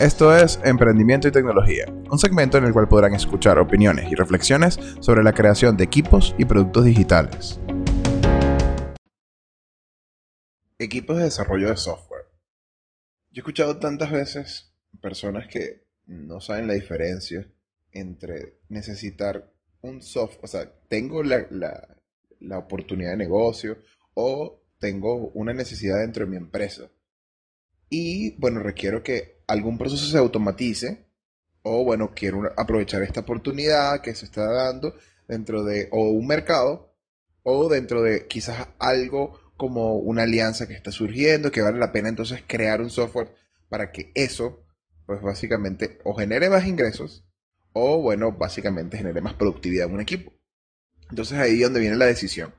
Esto es Emprendimiento y Tecnología, un segmento en el cual podrán escuchar opiniones y reflexiones sobre la creación de equipos y productos digitales. Equipos de desarrollo de software. Yo he escuchado tantas veces personas que no saben la diferencia entre necesitar un software, o sea, tengo la, la oportunidad de negocio o tengo una necesidad dentro de mi empresa. Y bueno, requiero que algún proceso se automatice o bueno, quiero aprovechar esta oportunidad que se está dando dentro de o un mercado o dentro de quizás algo como una alianza que está surgiendo, que vale la pena entonces crear un software para que eso, pues básicamente, o genere más ingresos, o bueno, básicamente genere más productividad en un equipo. Entonces ahí es donde viene la decisión,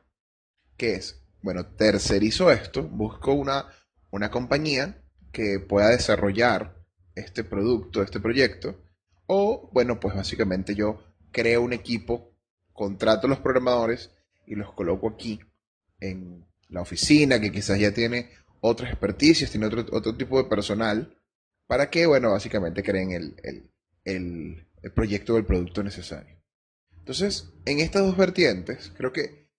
que es, bueno, tercerizo esto, busco una, una compañía que pueda desarrollar este producto, este proyecto. O, bueno, pues básicamente yo creo un equipo, contrato a los programadores y los coloco aquí en la oficina, que quizás ya tiene otras experticias, tiene otro, otro tipo de personal, para que, bueno, básicamente creen el, el, el, el proyecto o el producto necesario. Entonces, en estas dos vertientes, creo que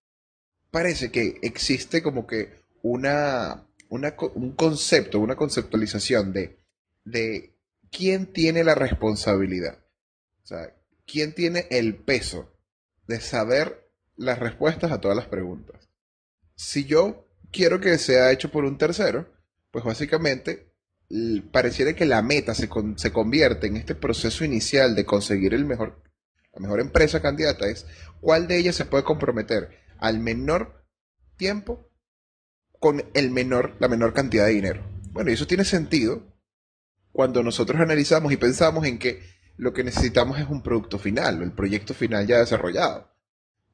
parece que existe como que una, una un concepto, una conceptualización de de quién tiene la responsabilidad. O sea, quién tiene el peso de saber las respuestas a todas las preguntas. Si yo quiero que sea hecho por un tercero, pues básicamente pareciera que la meta se, se convierte en este proceso inicial de conseguir el mejor, la mejor empresa candidata es cuál de ellas se puede comprometer al menor tiempo con el menor, la menor cantidad de dinero. Bueno, y eso tiene sentido cuando nosotros analizamos y pensamos en que lo que necesitamos es un producto final, el proyecto final ya desarrollado.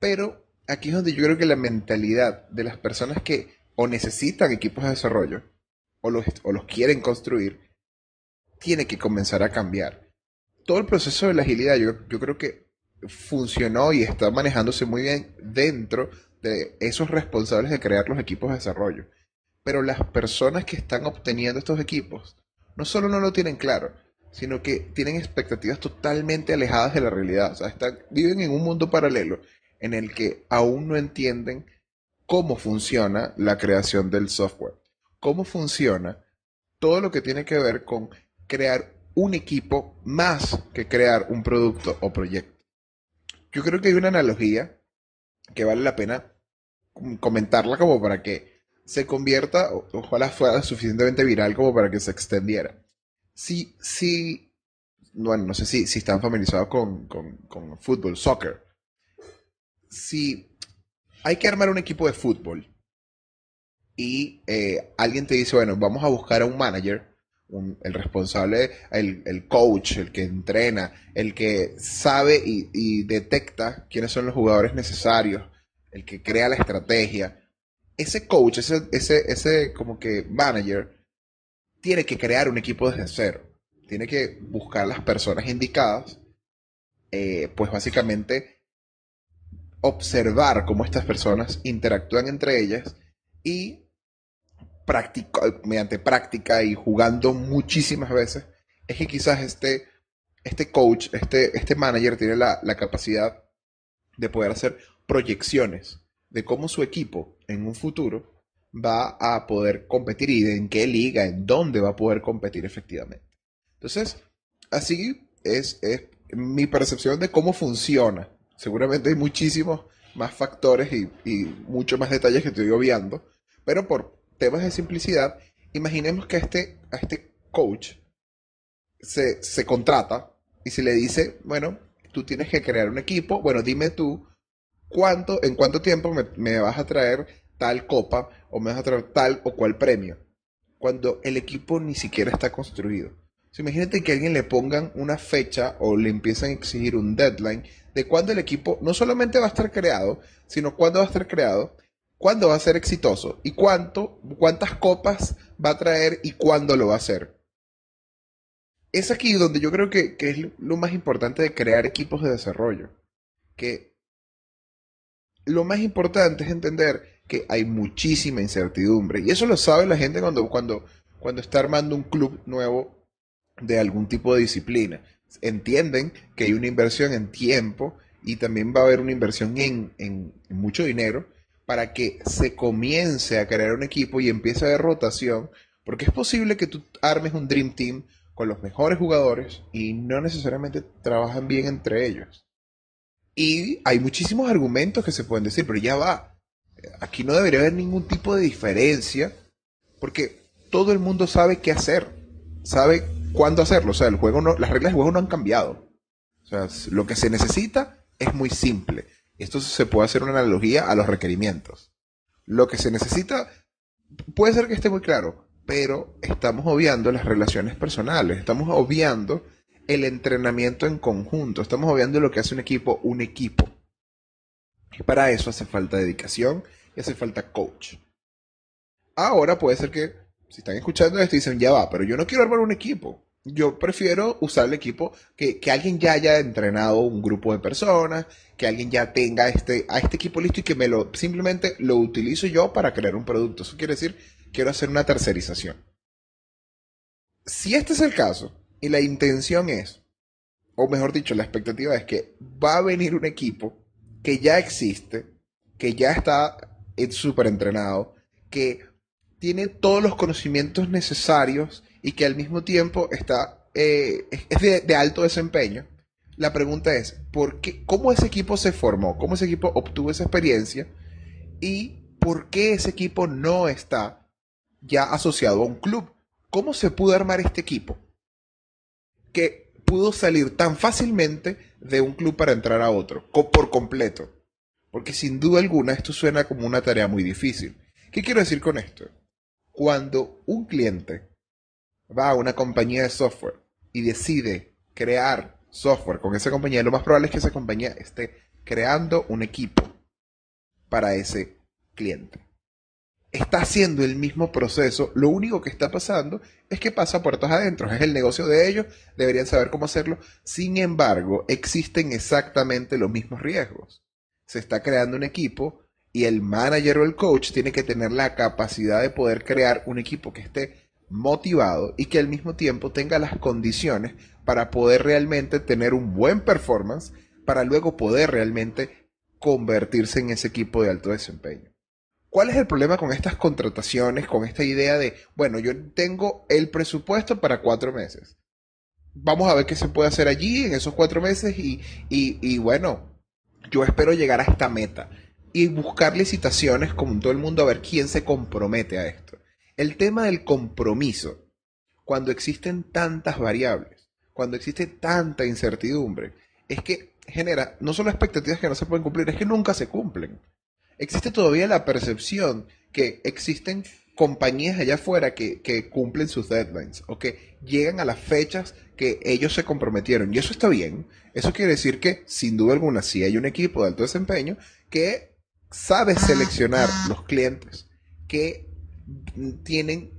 Pero aquí es donde yo creo que la mentalidad de las personas que o necesitan equipos de desarrollo o los, o los quieren construir, tiene que comenzar a cambiar. Todo el proceso de la agilidad yo, yo creo que funcionó y está manejándose muy bien dentro de esos responsables de crear los equipos de desarrollo. Pero las personas que están obteniendo estos equipos no solo no lo tienen claro, sino que tienen expectativas totalmente alejadas de la realidad. O sea, están, viven en un mundo paralelo en el que aún no entienden cómo funciona la creación del software, cómo funciona todo lo que tiene que ver con crear un equipo más que crear un producto o proyecto. Yo creo que hay una analogía que vale la pena comentarla como para que se convierta, ojalá fuera suficientemente viral como para que se extendiera. Si, si, bueno, no sé si, si están familiarizados con, con, fútbol, soccer. Si hay que armar un equipo de fútbol y eh, alguien te dice, bueno, vamos a buscar a un manager, el responsable, el, el, coach, el que entrena, el que sabe y, y detecta quiénes son los jugadores necesarios, el que crea la estrategia ese coach, ese, ese, ese como que manager, tiene que crear un equipo desde cero. Tiene que buscar las personas indicadas, eh, pues básicamente observar cómo estas personas interactúan entre ellas y mediante práctica y jugando muchísimas veces, es que quizás este, este coach, este, este manager tiene la, la capacidad de poder hacer proyecciones de cómo su equipo en un futuro va a poder competir y en qué liga, en dónde va a poder competir efectivamente. Entonces, así es, mi percepción de cómo funciona. Seguramente hay muchísimos más factores y, y muchos más detalles que estoy obviando, pero por temas de simplicidad, imaginemos que a este, a este coach se, se contrata y se le dice, bueno, tú tienes que crear un equipo, bueno, dime tú cuánto, en cuánto tiempo me, vas a traer tal copa o me vas a traer tal o cual premio. Cuando el equipo ni siquiera está construido. imagínate que alguien le pongan una fecha o le empiezan a exigir un deadline de cuándo el equipo no solamente va a estar creado, sino cuándo va a estar creado, cuándo va a ser exitoso y cuánto, cuántas copas va a traer y cuándo lo va a hacer. Es aquí donde yo creo que, que es lo más importante de crear equipos de desarrollo. Que lo más importante es entender que hay muchísima incertidumbre. Y eso lo sabe la gente cuando, cuando, cuando está armando un club nuevo de algún tipo de disciplina. Entienden que hay una inversión en tiempo y también va a haber una inversión en, en mucho dinero para que se comience a crear un equipo y empiece a haber rotación, porque es posible que tú armes un Dream Team con los mejores jugadores y no necesariamente trabajan bien entre ellos. Y hay muchísimos argumentos que se pueden decir, pero ya va. Aquí no debería haber ningún tipo de diferencia, porque todo el mundo sabe qué hacer, sabe cuándo hacerlo. O sea, el juego no, las reglas del juego no han cambiado. O sea, lo que se necesita es muy simple. Esto se puede hacer una analogía a los requerimientos. Lo que se necesita puede ser que esté muy claro, pero estamos obviando las relaciones personales, estamos obviando el entrenamiento en conjunto, estamos obviando lo que hace un equipo un equipo. Y para eso hace falta dedicación y hace falta coach. Ahora puede ser que, si están escuchando esto, dicen, ya va, pero yo no quiero armar un equipo yo prefiero usar el equipo que, alguien ya haya entrenado un grupo de personas, que alguien ya tenga este, a este equipo listo y que me lo simplemente lo utilizo yo para crear un producto. Eso quiere decir, quiero hacer una tercerización. Si este es el caso y la intención es, o mejor dicho, la expectativa es que va a venir un equipo que ya existe, que ya está súper entrenado, que tiene todos los conocimientos necesarios y que al mismo tiempo está, eh, es de, alto desempeño, la pregunta es, ¿por qué, ¿cómo ese equipo se formó? ¿Cómo ese equipo obtuvo esa experiencia? ¿Y por qué ese equipo no está ya asociado a un club? ¿Cómo se pudo armar este equipo? Que pudo salir tan fácilmente de un club para entrar a otro, por completo. Porque sin duda alguna esto suena como una tarea muy difícil. ¿Qué quiero decir con esto? Cuando un cliente va a una compañía de software y decide crear software con esa compañía, lo más probable es que esa compañía esté creando un equipo para ese cliente. Está haciendo el mismo proceso, lo único que está pasando es que pasa puertas adentro, es el negocio de ellos, deberían saber cómo hacerlo, sin embargo, existen exactamente los mismos riesgos. Se está creando un equipo y el manager o el coach tiene que tener la capacidad de poder crear un equipo que esté motivado y que al mismo tiempo tenga las condiciones para poder realmente tener un buen performance, para luego poder realmente convertirse en ese equipo de alto desempeño. ¿Cuál es el problema con estas contrataciones, con esta idea de, bueno, yo tengo el presupuesto para cuatro meses? Vamos a ver qué se puede hacer allí en esos cuatro meses y, y, y bueno, yo espero llegar a esta meta y buscar licitaciones como todo el mundo a ver quién se compromete a esto. El tema del compromiso, cuando existen tantas variables, cuando existe tanta incertidumbre, es que genera no solo expectativas que no se pueden cumplir, es que nunca se cumplen. Existe todavía la percepción que existen compañías allá afuera que, cumplen sus deadlines o que llegan a las fechas que ellos se comprometieron. Y eso está bien. Eso quiere decir que, sin duda alguna, si hay un equipo de alto desempeño que sabe seleccionar los clientes, que tienen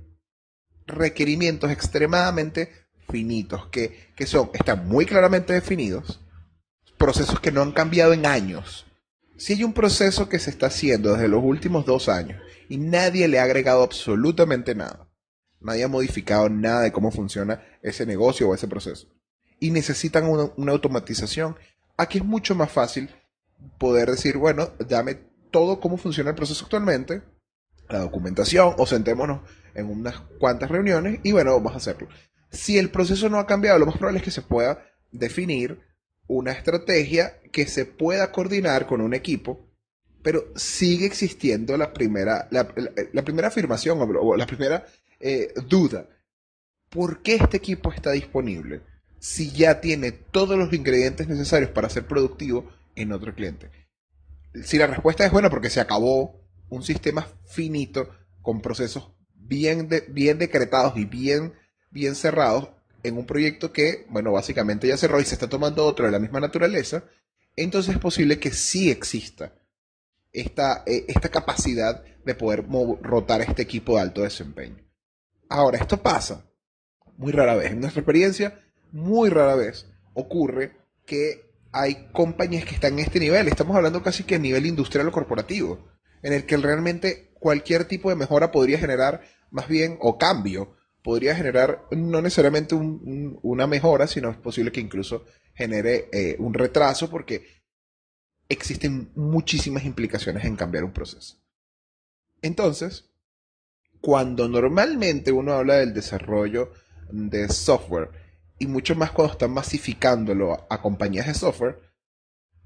requerimientos extremadamente finitos, que, son, están muy claramente definidos, procesos que no han cambiado en años. Si hay un proceso que se está haciendo desde los últimos dos años y nadie le ha agregado absolutamente nada, nadie ha modificado nada de cómo funciona ese negocio o ese proceso, y necesitan una, una automatización, aquí es mucho más fácil poder decir, bueno, dame todo cómo funciona el proceso actualmente, la documentación o sentémonos en unas cuantas reuniones y bueno, vamos a hacerlo. Si el proceso no ha cambiado, lo más probable es que se pueda definir una estrategia que se pueda coordinar con un equipo, pero sigue existiendo la primera, la, primera afirmación o, la primera eh, duda. ¿Por qué este equipo está disponible si ya tiene todos los ingredientes necesarios para ser productivo en otro cliente? Si la respuesta es buena porque se acabó un sistema finito con procesos bien, bien decretados y bien, bien cerrados en un proyecto que, bueno, básicamente ya cerró y se está tomando otro de la misma naturaleza, entonces es posible que sí exista esta, eh, esta capacidad de poder rotar este equipo de alto desempeño. Ahora, esto pasa muy rara vez. En nuestra experiencia, muy rara vez ocurre que hay compañías que están en este nivel. Estamos hablando casi que a nivel industrial o corporativo en el que realmente cualquier tipo de mejora podría generar más bien, o cambio, podría generar no necesariamente una mejora, sino es posible que incluso genere eh, un retraso porque existen muchísimas implicaciones en cambiar un proceso. Entonces, cuando normalmente uno habla del desarrollo de software, y mucho más cuando están masificándolo a compañías de software,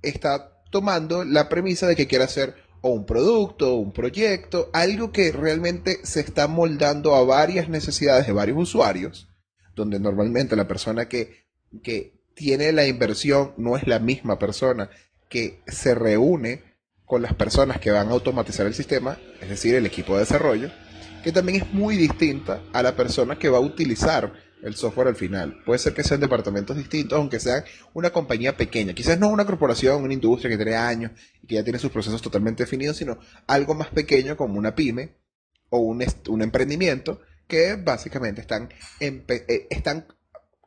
está tomando la premisa de que quiere hacer o un producto, o un proyecto, algo que realmente se está moldando a varias necesidades de varios usuarios, donde normalmente la persona que, que tiene la inversión no es la misma persona que se reúne con las personas que van a automatizar el sistema, es decir, el equipo de desarrollo, que también es muy distinta a la persona que va a utilizar el software al final. Puede ser que sean departamentos distintos, aunque sean una compañía pequeña. Quizás no una corporación, una industria que tiene años y que ya tiene sus procesos totalmente definidos, sino algo más pequeño como una pyme o un, un emprendimiento que básicamente están, eh, están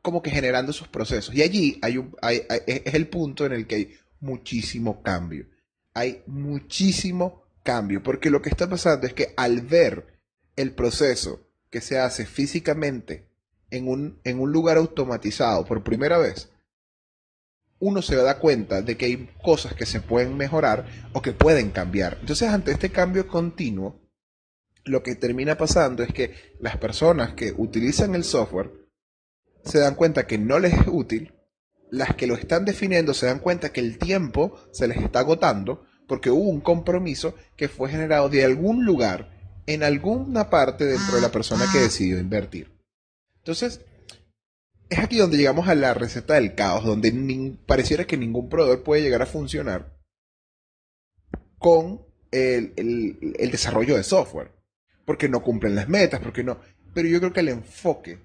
como que generando sus procesos. Y allí hay un, es el punto en el que hay muchísimo cambio. Hay muchísimo cambio, porque lo que está pasando es que al ver el proceso que se hace físicamente en un, en un lugar automatizado por primera vez, uno se da cuenta de que hay cosas que se pueden mejorar o que pueden cambiar. Entonces, ante este cambio continuo, lo que termina pasando es que las personas que utilizan el software se dan cuenta que no les es útil, las que lo están definiendo se dan cuenta que el tiempo se les está agotando porque hubo un compromiso que fue generado de algún lugar, en alguna parte dentro de la persona que decidió invertir. Entonces, es aquí donde llegamos a la receta del caos, donde pareciera que ningún proveedor puede llegar a funcionar con el, desarrollo de software, porque no cumplen las metas, porque no. Pero yo creo que el enfoque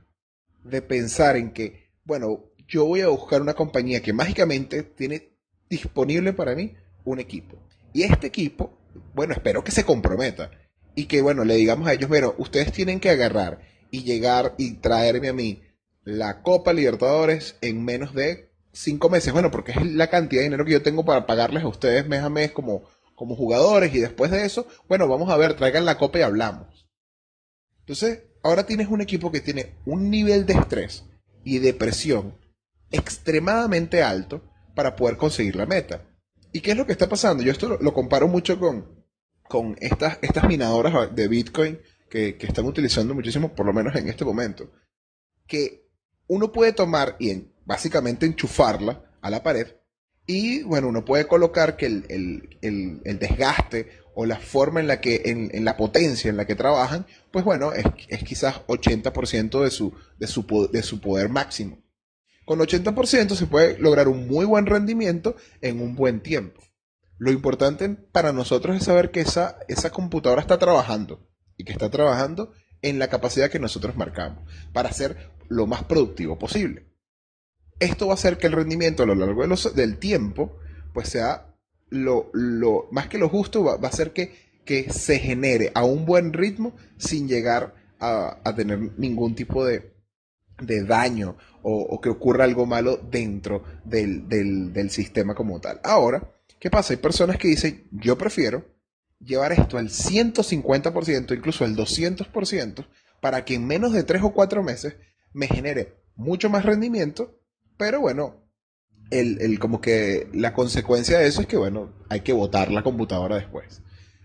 de pensar en que, bueno, yo voy a buscar una compañía que mágicamente tiene disponible para mí un equipo. Y este equipo, bueno, espero que se comprometa y que, bueno, le digamos a ellos, bueno, ustedes tienen que agarrar y llegar y traerme a mí la Copa Libertadores en menos de cinco meses. Bueno, porque es la cantidad de dinero que yo tengo para pagarles a ustedes mes a mes como, como jugadores. Y después de eso, bueno, vamos a ver, traigan la Copa y hablamos. Entonces, ahora tienes un equipo que tiene un nivel de estrés y de presión extremadamente alto para poder conseguir la meta. ¿Y qué es lo que está pasando? Yo esto lo, comparo mucho con, con estas, estas minadoras de Bitcoin que, están utilizando muchísimo, por lo menos en este momento, que uno puede tomar y básicamente enchufarla a la pared y bueno, uno puede colocar que el, desgaste o la forma en la que, en, la potencia en la que trabajan, pues bueno, es, quizás 80% de su, de, su, de su poder máximo. Con 80% se puede lograr un muy buen rendimiento en un buen tiempo. Lo importante para nosotros es saber que esa, esa computadora está trabajando y que está trabajando en la capacidad que nosotros marcamos para ser lo más productivo posible. Esto va a hacer que el rendimiento a lo largo del tiempo pues sea lo, más que lo justo, va, a hacer que, que, se genere a un buen ritmo sin llegar a, tener ningún tipo de, de daño o, que ocurra algo malo dentro del, del, del sistema como tal. Ahora, ¿qué pasa? Hay personas que dicen, yo prefiero llevar esto al 150%, incluso al 200%, para que en menos de 3 o 4 meses me genere mucho más rendimiento, pero bueno, el, como que la consecuencia de eso es que, bueno, hay que botar la computadora después.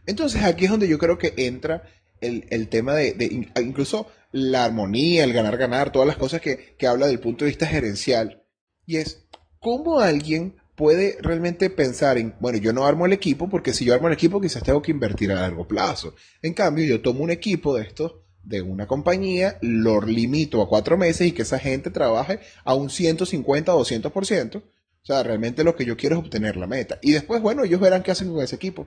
Entonces aquí es donde yo creo que entra el, tema de, incluso la armonía, el ganar, ganar, todas las cosas que, que habla del punto de vista gerencial. Y es cómo alguien puede realmente pensar en, bueno, yo no armo el equipo porque si yo armo el equipo quizás tengo que invertir a largo plazo. En cambio, yo tomo un equipo de estos de una compañía, lo limito a cuatro meses y que esa gente trabaje a un 150 o 200%. O sea, realmente lo que yo quiero es obtener la meta. Y después, bueno, ellos verán qué hacen con ese equipo.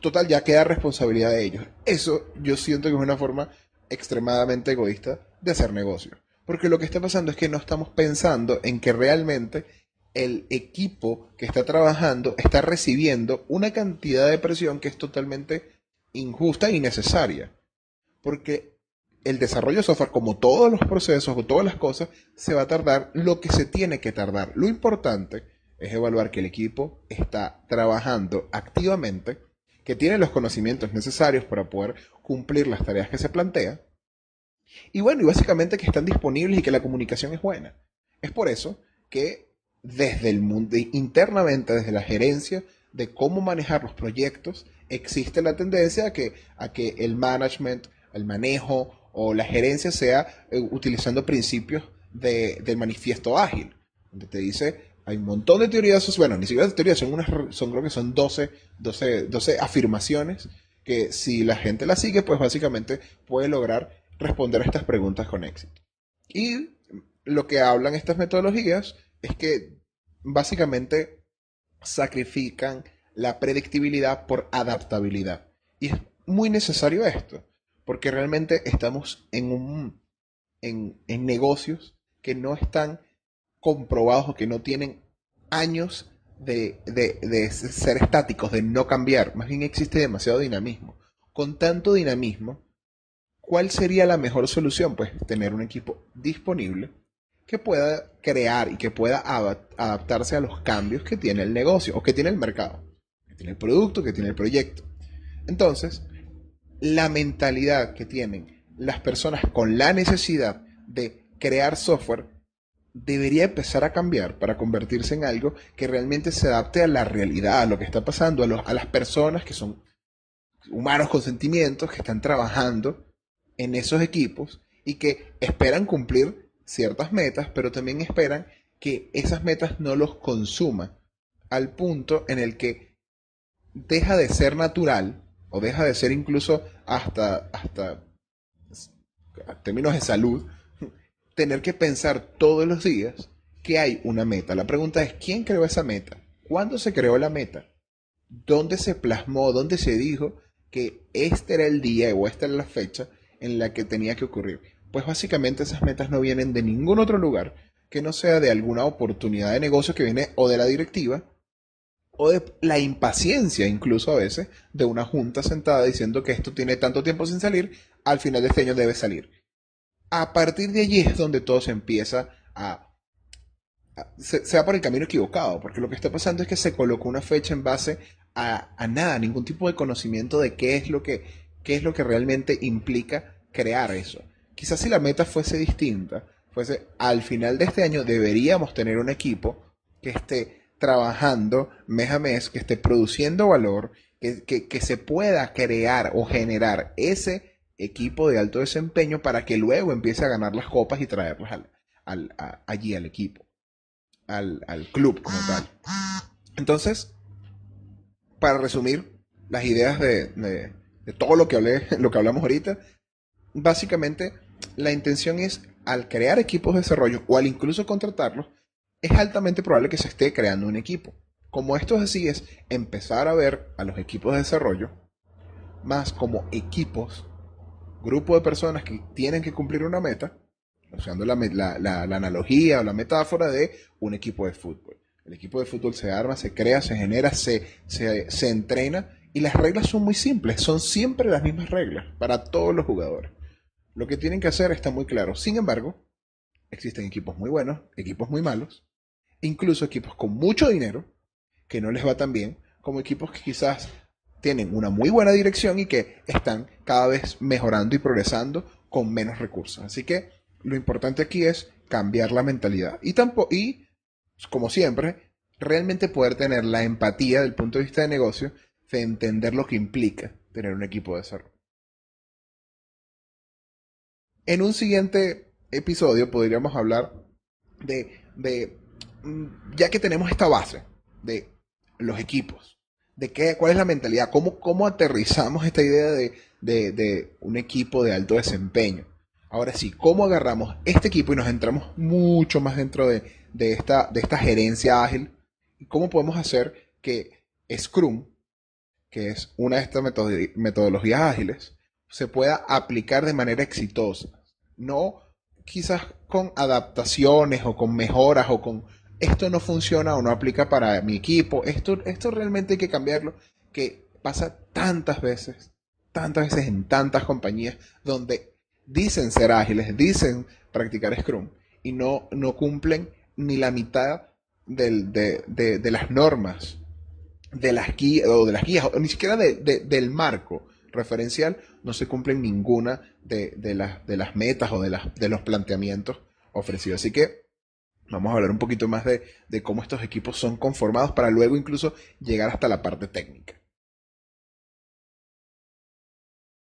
Total, ya queda responsabilidad de ellos. Eso yo siento que es una forma extremadamente egoísta de hacer negocio. Porque lo que está pasando es que no estamos pensando en que realmente el equipo que está trabajando está recibiendo una cantidad de presión que es totalmente injusta y necesaria. Porque el desarrollo de software, como todos los procesos o todas las cosas, se va a tardar lo que se tiene que tardar. Lo importante es evaluar que el equipo está trabajando activamente, que tiene los conocimientos necesarios para poder cumplir las tareas que se plantea Y bueno, y básicamente que están disponibles y que la comunicación es buena. Es por eso que desde el mundo, internamente, desde la gerencia de cómo manejar los proyectos, existe la tendencia a que, a que el management, el manejo o la gerencia sea eh, utilizando principios del manifiesto ágil, donde te dice, hay un montón de teorías, bueno, ni siquiera de teorías, son, unas, son creo que son 12, 12, 12 afirmaciones que si la gente las sigue, pues básicamente puede lograr responder a estas preguntas con éxito. Y lo que hablan estas metodologías es que básicamente sacrifican la predictibilidad por adaptabilidad. Y es muy necesario esto, porque realmente estamos en, un, en, negocios que no están comprobados o que no tienen años de, de, ser estáticos, de no cambiar. Más bien existe demasiado dinamismo. Con tanto dinamismo, ¿cuál sería la mejor solución? Pues tener un equipo disponible que pueda crear y que pueda adaptarse a los cambios que tiene el negocio o que tiene el mercado, que tiene el producto, que tiene el proyecto. Entonces, la mentalidad que tienen las personas con la necesidad de crear software debería empezar a cambiar para convertirse en algo que realmente se adapte a la realidad, a lo que está pasando, a, las personas que son humanos con sentimientos, que están trabajando en esos equipos y que esperan cumplir ciertas metas, pero también esperan que esas metas no los consuman al punto en el que deja de ser natural o deja de ser incluso hasta, hasta términos de salud, tener que pensar todos los días que hay una meta. La pregunta es, ¿quién creó esa meta? ¿Cuándo se creó la meta? ¿Dónde se plasmó? ¿Dónde se dijo que este era el día o esta era la fecha en la que tenía que ocurrir? Pues básicamente esas metas no vienen de ningún otro lugar que no sea de alguna oportunidad de negocio que viene o de la directiva o de la impaciencia incluso a veces de una junta sentada diciendo que esto tiene tanto tiempo sin salir, al final de este año debe salir. A partir de allí es donde todo se empieza a... se, va por el camino equivocado, porque lo que está pasando es que se colocó una fecha en base a, a nada, ningún tipo de conocimiento de qué es lo que, qué es lo que realmente implica crear eso. Quizás si la meta fuese distinta, fuese al final de este año deberíamos tener un equipo que esté trabajando mes a mes, que esté produciendo valor, que, se pueda crear o generar ese equipo de alto desempeño para que luego empiece a ganar las copas y traerlas al, allí al equipo, al, club como tal. Entonces, para resumir las ideas de, de todo lo que, hablé, lo que hablamos ahorita, básicamente la intención es al crear equipos de desarrollo o al incluso contratarlos, es altamente probable que se esté creando un equipo. Como esto es así, es empezar a ver a los equipos de desarrollo más como equipos, grupo de personas que tienen que cumplir una meta, usando la, la, analogía o la metáfora de un equipo de fútbol. El equipo de fútbol se arma, se crea, se genera, se, se, se entrena y las reglas son muy simples, son siempre las mismas reglas para todos los jugadores. Lo que tienen que hacer está muy claro. Sin embargo, existen equipos muy buenos, equipos muy malos, incluso equipos con mucho dinero que no les va tan bien, como equipos que quizás tienen una muy buena dirección y que están cada vez mejorando y progresando con menos recursos. Así que lo importante aquí es cambiar la mentalidad y, como siempre, realmente poder tener la empatía del punto de vista de negocio de entender lo que implica tener un equipo de desarrollo. En un siguiente episodio podríamos hablar de, de, mm, ya que tenemos esta base de los equipos, de qué, cuál es la mentalidad, cómo, cómo aterrizamos esta idea de, de, un equipo de alto desempeño. Ahora sí, cómo agarramos este equipo y nos entramos mucho más dentro de, de, esta, de esta gerencia ágil y cómo podemos hacer que Scrum, que es una de estas metodologías ágiles, se pueda aplicar de manera exitosa. No quizás con adaptaciones o con mejoras o con esto no funciona o no aplica para mi equipo, esto, esto realmente hay que cambiarlo, que pasa tantas veces, tantas veces en tantas compañías donde dicen ser ágiles, dicen practicar Scrum y no, no cumplen ni la mitad de, las normas, de las guías, o de las guías, o ni siquiera del marco referencial, no se cumplen ninguna de, las, de las metas o de, las, de los planteamientos ofrecidos. Así que vamos a hablar un poquito más de, de cómo estos equipos son conformados para luego incluso llegar hasta la parte técnica.